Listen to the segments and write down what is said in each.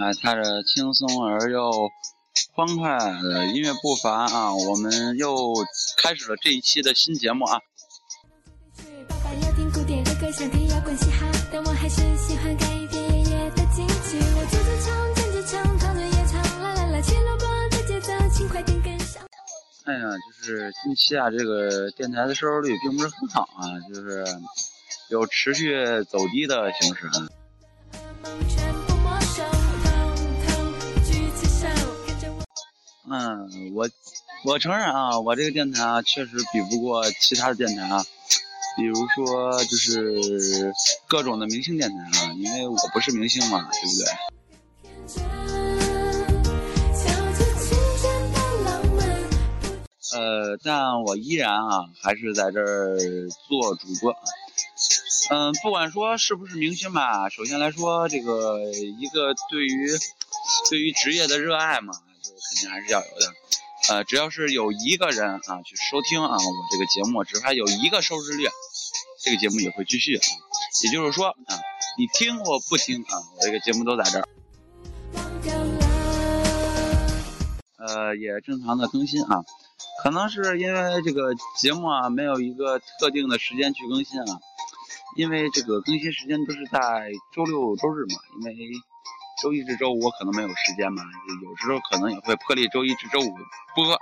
啊，踏着轻松而又欢快的音乐步伐啊，我们又开始了这一期的新节目啊。哎呀，就是近期啊，这个电台的收视率并不是很好啊，就是有持续走低的形势啊。嗯，我我承认啊，我这个电台啊，确实比不过其他的电台啊，比如说就是各种的明星电台啊，因为我不是明星嘛，对不对？呃，但我依然啊，还是在这儿做主播。嗯，不管说是不是明星吧，首先来说，这个一个对于对于职业的热爱嘛，肯定还是要有的。呃，只要是有一个人啊去收听啊我这个节目，只怕有一个收视率，这个节目也会继续啊。也就是说啊，你听或不听啊，我这个节目都在这儿。呃，也正常的更新啊。可能是因为这个节目啊，没有一个特定的时间去更新啊，因为这个更新时间都是在周六周日嘛，因为周一至周五我可能没有时间嘛，有时候可能也会破例周一至周五播啊，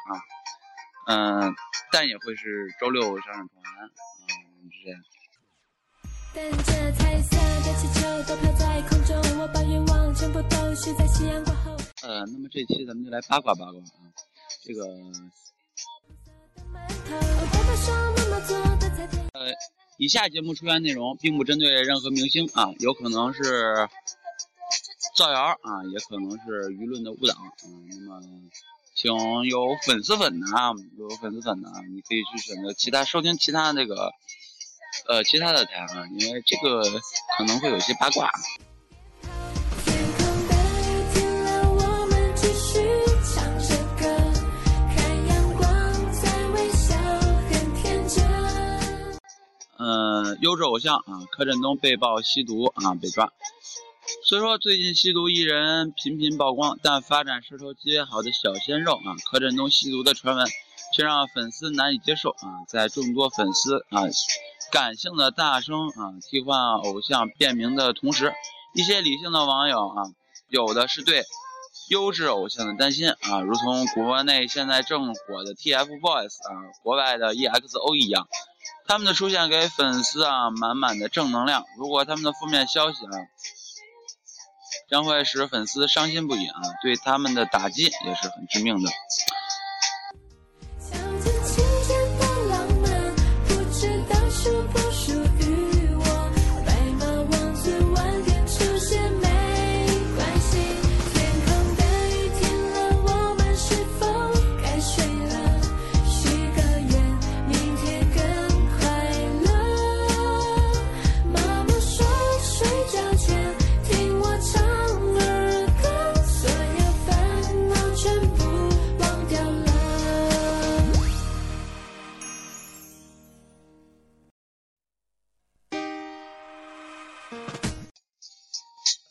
嗯，但也会是周六上上传，嗯，这样。带着彩色的气球都飘在空中，我把愿望全部都许在夕阳过后。呃，那么这期咱们就来八卦八卦啊，这个，呃，以下节目出现内容并不针对任何明星啊，有可能是造谣啊，也可能是舆论的误导。嗯，那么，请有粉丝粉的啊，有粉丝粉的啊，你可以去选择其他收听其他那个呃其他的台啊，因为这个可能会有些八卦。嗯，优质偶像啊，柯震东被曝吸毒啊，被抓。虽说最近吸毒艺人频频曝光，但发展势头极为好的小鲜肉啊，柯震东吸毒的传闻却让粉丝难以接受啊。在众多粉丝啊感性的大声啊替换偶像辩明的同时，一些理性的网友啊，有的是对优质偶像的担心啊，如同国内现在正火的 TFBOYS 啊，国外的 EXO 一样。他们的出现给粉丝啊满满的正能量。如果他们的负面消息啊，将会使粉丝伤心不已啊，对他们的打击也是很致命的。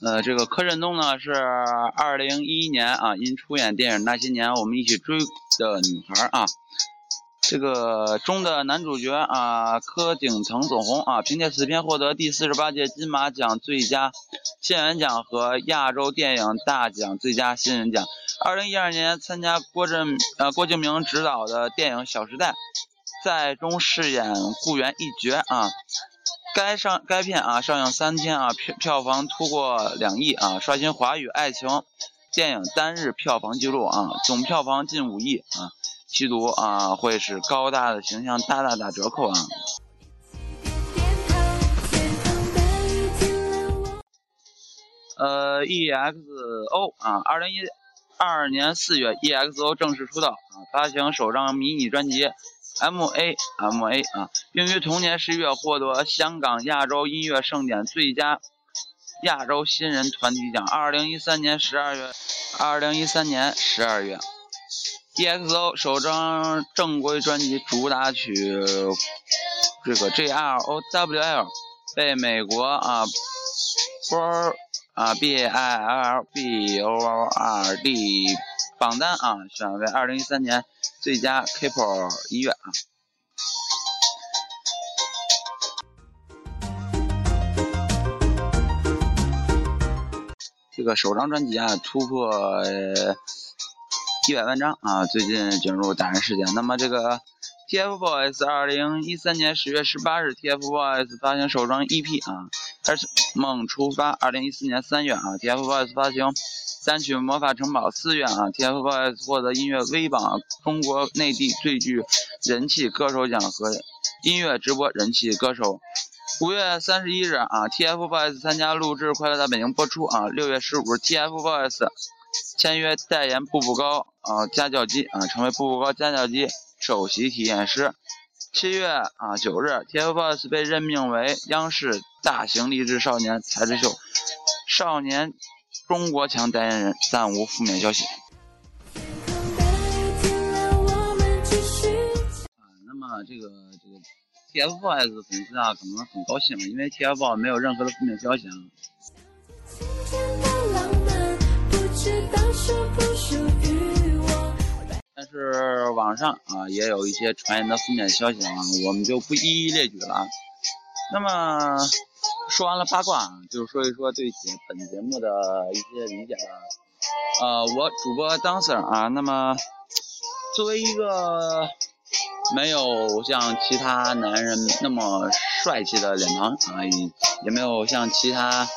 呃，这个柯震东呢是二零一一年啊，因出演电影《那些年我们一起追的女孩》啊，这个中的男主角啊柯景腾走红啊，凭借此片获得第四十八届金马奖最佳新人奖和亚洲电影大奖最佳新人奖。二零一二年参加郭振呃郭敬明执导的电影《小时代》，在中饰演顾源一角啊。该上该片啊上映三天啊票票房突破两亿啊，刷新华语爱情电影单日票房纪录啊，总票房近五亿啊。吸毒啊会使高大的形象大大打折扣啊。呃，EXO 啊，二零一二年四月，EXO 正式出道啊，发行首张迷你专辑 MA MA 啊，并于同年十一月获得香港亚洲音乐盛典最佳亚洲新人团体奖。二零一三年十二月，二零一三年十二月，EXO 首张正规专辑主打曲这个 JROWL 被美国啊波啊 B I L B O R D 榜单啊，选为二零一三年最佳 K-pop 音乐啊。这个首张专辑啊，突破一百万张啊，最近进入打人事件。那么这个 TFBOYS 二零一三年十月十八日，TFBOYS 发行首张 EP 啊，开始梦出发。二零一四年三月啊，TFBOYS 发行单曲《魔法城堡》。四月啊，TFBOYS 获得音乐微榜中国内地最具人气歌手奖和音乐直播人气歌手。五月三十一日啊，TFBOYS 参加录制《快乐大本营》播出啊。六月十五日，TFBOYS 签约代言步步高啊家教机啊，成为步步高家教机首席体验师。七月啊九日，TFBOYS 被任命为央视大型励志少年才智秀少年中国强代言人，暂无负面消息。天空白，天亮我们继续。啊，那么这个这个 TFBOYS 粉丝啊，可能很高兴，因为 TFBOYS 没有任何的负面消息啊。今天的浪漫，不知道属不属于我。但是网上啊也有一些传言的负面消息啊，我们就不一一列举了。那么说完了八卦，就是说一说对节本节目的一些理解吧。呃，我主播 Dancer 啊，那么作为一个没有像其他男人那么帅气的脸庞啊，也也没有像其他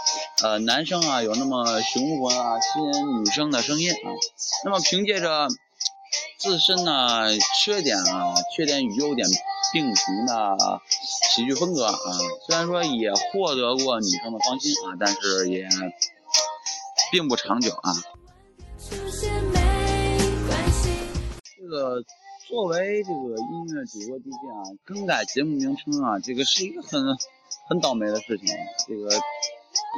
呃男生啊有那么雄浑啊吸引女生的声音啊。那么凭借着自身呢缺点啊，缺点与优点并存的喜剧风格啊，虽然说也获得过女生的芳心啊，但是也并不长久啊。这个作为这个音乐主播 DJ 啊，更改节目名称啊，这个是一个很很倒霉的事情。这个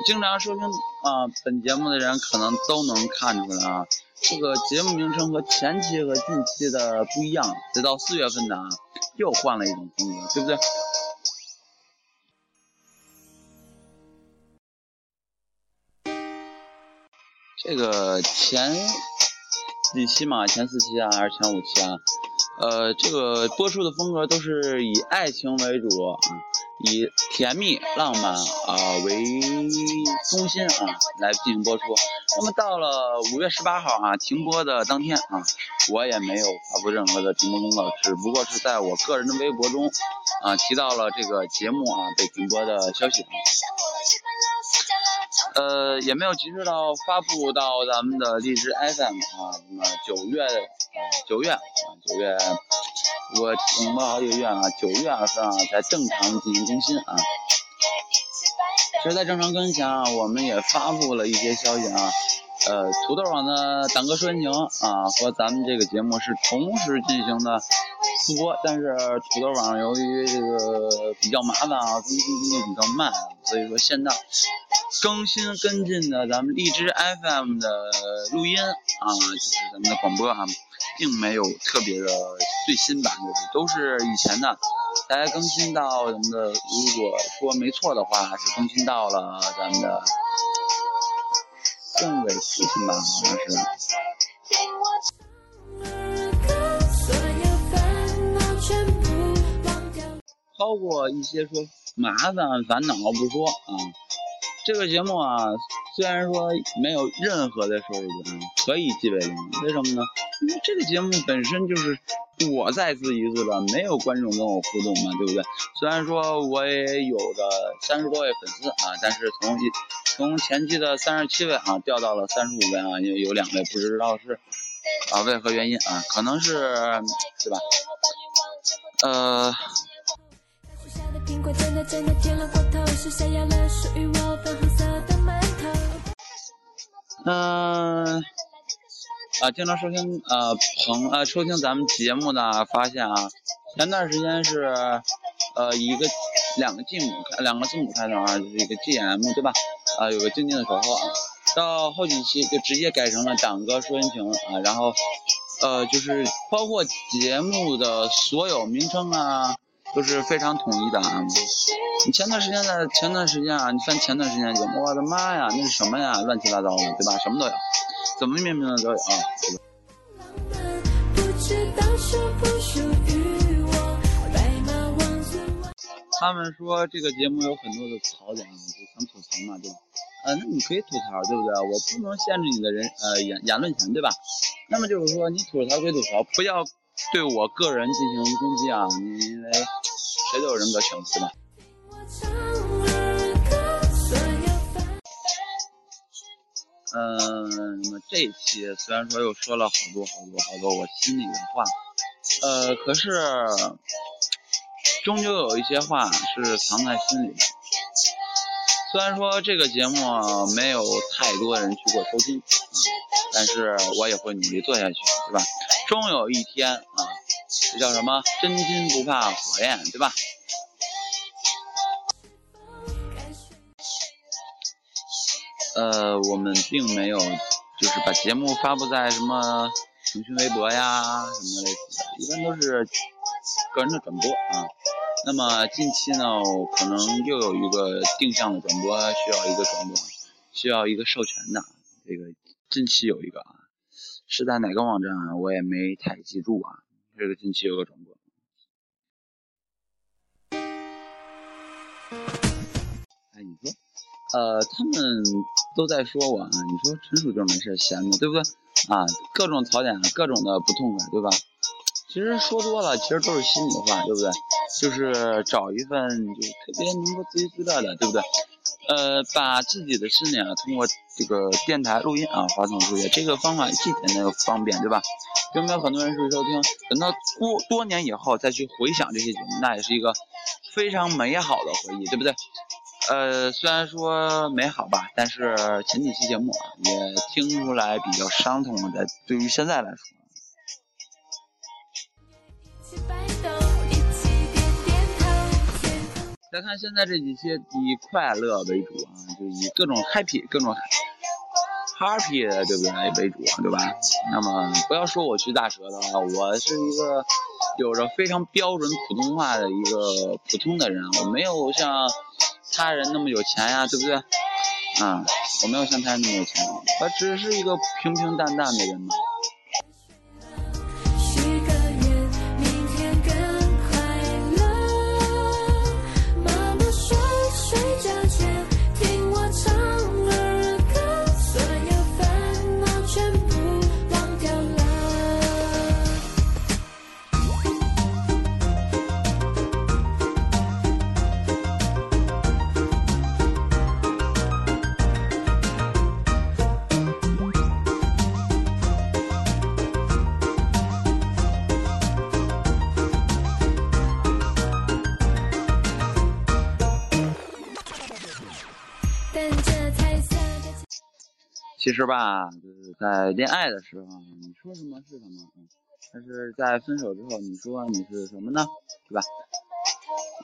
经常收听啊本节目的人可能都能看出来啊，这个节目名称和前期和近期的不一样。直到四月份的啊，又换了一种风格，对不对？这个前几期嘛，前四期啊，还是前五期啊？呃，这个播出的风格都是以爱情为主啊，以甜蜜浪漫啊为中心啊来进行播出。那么到了五月十八号啊停播的当天啊，我也没有发布任何的停播公告，只不过是在我个人的微博中啊提到了这个节目啊被停播的消息。呃，也没有及时到发布到咱们的荔枝 FM 啊，那么九月，九月啊，九月，我停播好几个月啊，九月份啊才正常进行更新啊。其实，在正常更新啊，我们也发布了一些消息啊，呃，土豆网的《党歌说情》啊和咱们这个节目是同时进行的复播，但是土豆网由于这个比较麻烦啊，更新速度比较慢，所以说现在更新跟进的咱们荔枝 FM 的录音啊，就是咱们的广播啊，并没有特别的最新版，就是都是以前的，大家更新到咱们的，如果说没错的话，是更新到了咱们的政委父亲吧，好像是。儿歌，所有烦恼全部忘掉。超过一些说麻烦烦恼不说啊，这个节目啊，虽然说没有任何的收入啊，可以记为零，为什么呢？因为这个节目本身就是我在自娱自乐，没有观众跟我互动嘛，对不对？虽然说我也有着三十多位粉丝啊，但是从一从前期的三十七位啊掉到了三十五位啊，有有两位不知道是啊为何原因啊，可能是对吧？呃。苹果真的真的甜了过头，是谁要了属于我粉红色的馒头？嗯、啊，经常收听呃朋呃收听咱们节目的发现啊，前段时间是呃一个两个字母两个字母开头啊，就是一个 GM 对吧？啊，有个静静的守候啊，到后几期就直接改成了党歌说心情啊，然后呃就是包括节目的所有名称啊都是非常统一的啊。你前段时间的前段时间啊，你翻前段时间节目，我的妈呀，那是什么呀？乱七八糟的，对吧？什么都有，怎么命名的都有啊。他们说这个节目有很多的槽点，就想吐槽嘛，对吧？呃，那你可以吐槽，对不对？我不能限制你的人呃言言论权，对吧？那么就是说，你吐槽归吐槽，不要对我个人进行攻击啊，因为谁都有人格权，对吧？嗯，那么这一期虽然说又说了好多好多好多我心里的话，呃，可是终究有一些话是藏在心里的。虽然说这个节目没有太多人去过收听，啊，但是我也会努力做下去，对吧？终有一天啊，这叫什么？真金不怕火焰，对吧？呃，我们并没有就是把节目发布在什么腾讯微博呀什么类似的，一般都是个人的转播啊。那么近期呢，可能又有一个定向的转播需要一个转播，需要一个授权的。这个近期有一个啊，是在哪个网站啊？我也没太记住啊。这个近期有个转播。哎，你说，呃，他们都在说我啊，你说纯属就是没事闲的，对不对？啊，各种槽点，各种的不痛快，对吧？其实说多了，其实都是心里话，对不对？就是找一份就特别能够自娱自乐的，对不对？呃，把自己的心里啊，通过这个电台录音啊，发送出去，这个方法既简单又方便，对吧？有没有很多人去收听？等到过多年以后再去回想这些节目，那也是一个非常美好的回忆，对不对？呃，虽然说美好吧，但是前几期节目啊，也听出来比较伤痛的，对于现在来说。再看现在这几期以快乐为主啊，就以各种 happy、各种 happy 的对不对为主，对吧？那么不要说我去大舌头啊，我是一个有着非常标准普通话的一个普通的人，我没有像他人那么有钱呀，对不对？啊，我没有像他人那么有钱，我只是一个平平淡淡的人嘛。其实吧，就是在恋爱的时候，你说什么是什么，但是在分手之后，你说你是什么呢？对吧？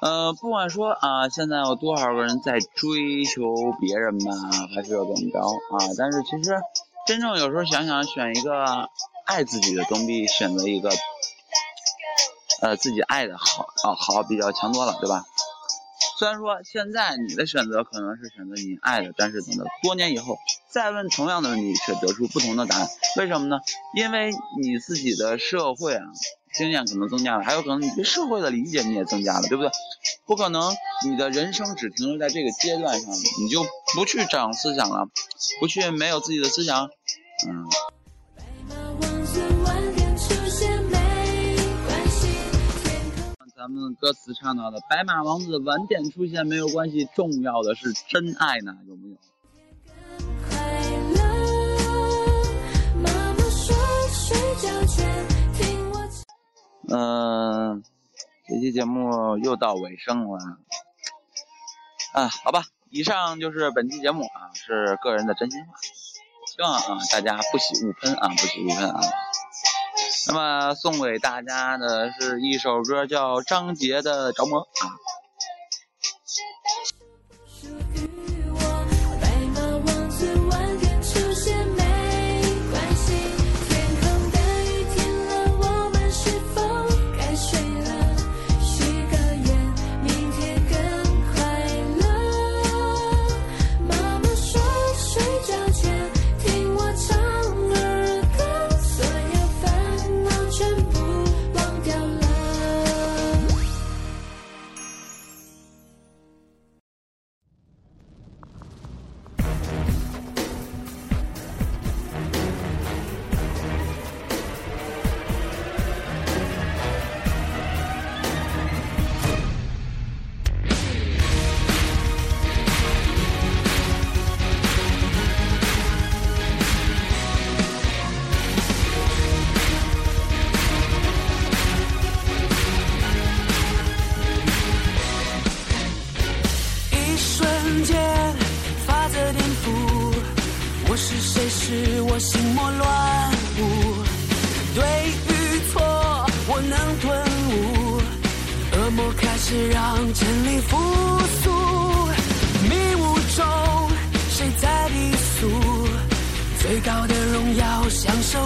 呃，不管说啊，现在有多少个人在追求别人吧，还是要怎么着啊？但是其实真正有时候想想，选一个爱自己的，总比选择一个呃自己爱的好啊好比较强多了，对吧？虽然说现在你的选择可能是选择你爱的，但是等到多年以后再问同样的问题，却得出不同的答案。为什么呢？因为你自己的社会啊经验可能增加了，还有可能你对社会的理解你也增加了，对不对？不可能你的人生只停留在这个阶段上，你就不去长思想了，不去没有自己的思想，嗯，咱们歌词唱到的“白马王子晚点出现没有关系，重要的是真爱呢，有没有？”更快乐。妈妈说睡觉前听我唱。嗯，这期节目又到尾声了，啊，好吧，以上就是本期节目啊，是个人的真心话，希望啊大家不喜勿喷啊，不喜勿喷啊。那么送给大家的是一首歌，叫张杰的《着魔》啊复苏迷雾中谁在低诉最高的荣耀享受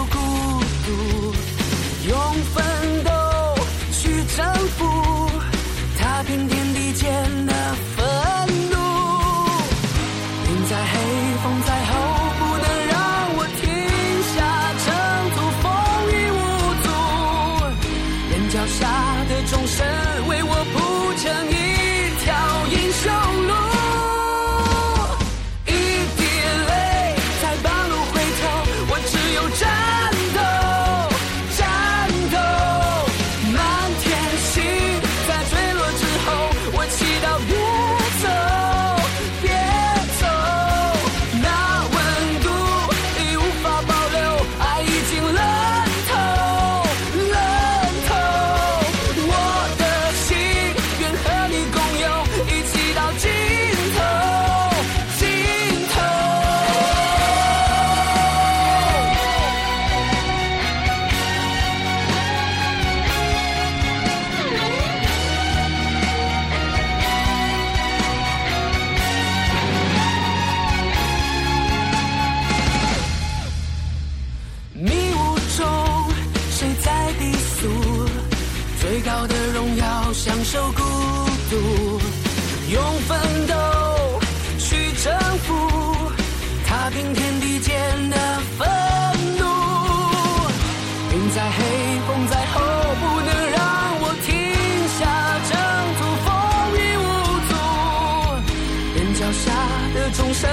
中山